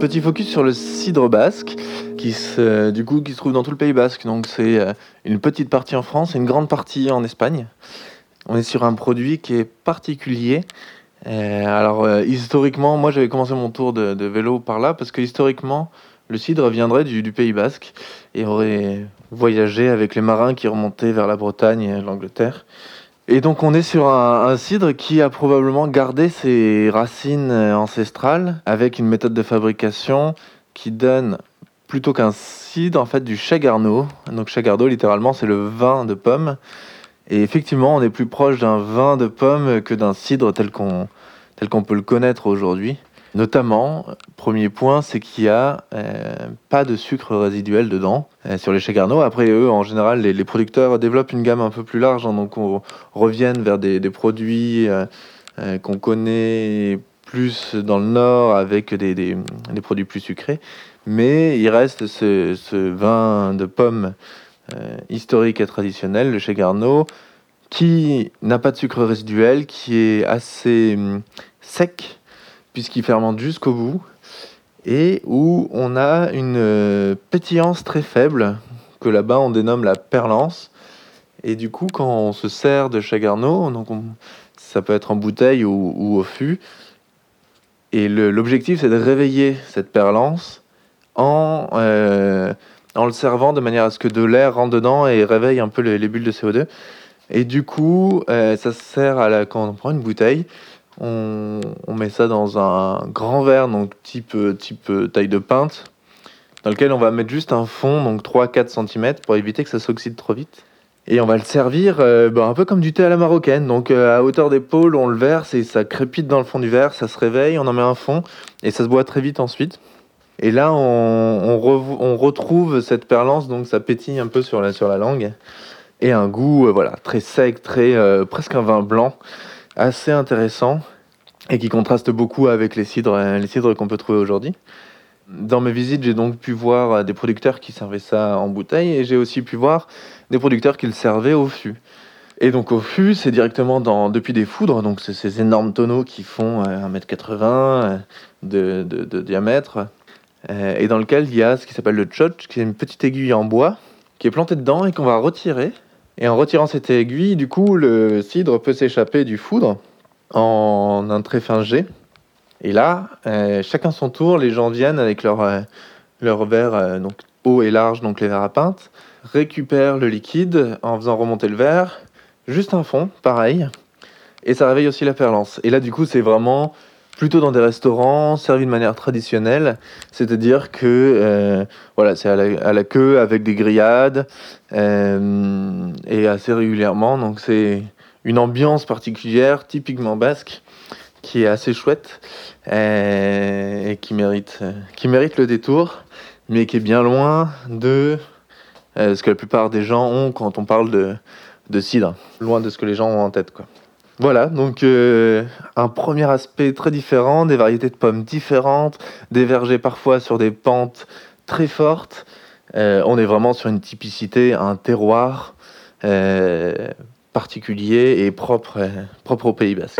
Petit focus sur le cidre basque, qui se, du coup, qui se trouve dans tout le Pays basque. Donc c'est euh, une petite partie en France et une grande partie en Espagne. On est sur un produit qui est particulier. Euh, alors euh, historiquement, moi j'avais commencé mon tour de, vélo par là parce que historiquement, le cidre viendrait du, du, Pays basque et aurait voyagé avec les marins qui remontaient vers la Bretagne et l'Angleterre. Et donc on est sur un, cidre qui a probablement gardé ses racines ancestrales avec une méthode de fabrication qui donne plutôt qu'un cidre en fait du chagarneau. Donc chagarneau littéralement c'est le vin de pomme. Et effectivement on est plus proche d'un vin de pomme que d'un cidre tel qu'on peut le connaître aujourd'hui. Notamment, premier point, c'est qu'il n'y a euh, pas de sucre résiduel dedans euh, sur les Chegarneau. Après, eux, en général, les, producteurs développent une gamme un peu plus large, hein, donc on revient vers des, produits euh, qu'on connaît plus dans le nord avec des, produits plus sucrés. Mais il reste ce, vin de pomme historique et traditionnel, le Chegarneau, qui n'a pas de sucre résiduel, qui est assez hum, sec puisqu'il fermente jusqu'au bout, et où on a une euh, pétillance très faible, que là-bas on dénomme la perlance. Et du coup, quand on se sert de Chagarneau, donc on, ça peut être en bouteille ou, au fût, et l'objectif c'est de réveiller cette perlance en, euh, en le servant de manière à ce que de l'air rentre dedans et réveille un peu les, les, bulles de CO2. Et du coup, euh, ça sert à la, quand on prend une bouteille, on, met ça dans un grand verre, donc type, type taille de pinte, dans lequel on va mettre juste un fond, donc 3-4 cm, pour éviter que ça s'oxyde trop vite. Et on va le servir euh, bah, un peu comme du thé à la marocaine. Donc euh, à hauteur d'épaule, on le verse et ça crépite dans le fond du verre, ça se réveille, on en met un fond et ça se boit très vite ensuite. Et là, on, on, re, on retrouve cette perlance, donc ça pétille un peu sur la, sur la langue. Et un goût euh, voilà, très sec, très, euh, presque un vin blanc assez intéressant et qui contraste beaucoup avec les cidres, les cidres qu'on peut trouver aujourd'hui. Dans mes visites, j'ai donc pu voir des producteurs qui servaient ça en bouteille et j'ai aussi pu voir des producteurs qui le servaient au fût. Et donc au fût, c'est directement depuis des foudres, donc c'est ces énormes tonneaux qui font 1m80 de, de, de diamètre, euh, et dans lequel il y a ce qui s'appelle le tchotch, qui est une petite aiguille en bois, qui est plantée dedans et qu'on va retirer et en retirant cette aiguille, du coup, le cidre peut s'échapper du foudre en un très fin jet. Et là, euh, chacun son tour, les gens viennent avec leur, euh, leur verre euh, donc, haut et large, donc les verres à pinte, récupèrent le liquide en faisant remonter le verre, juste un fond, pareil, et ça réveille aussi la perlance. Et là, du coup, c'est vraiment plutôt dans des restaurants servis de manière traditionnelle, c'est-à-dire que euh, voilà, c'est à, la queue avec des grillades euh, et assez régulièrement. Donc c'est une ambiance particulière, typiquement basque, qui est assez chouette euh, et qui mérite, qui mérite le détour, mais qui est bien loin de ce que la plupart des gens ont quand on parle de, de cidre, loin de ce que les gens ont en tête, quoi. Voilà, donc euh, un premier aspect très différent, des variétés de pommes différentes, des vergers parfois sur des pentes très fortes. Euh, on est vraiment sur une typicité, un terroir euh, particulier et propre, propre au Pays Basque.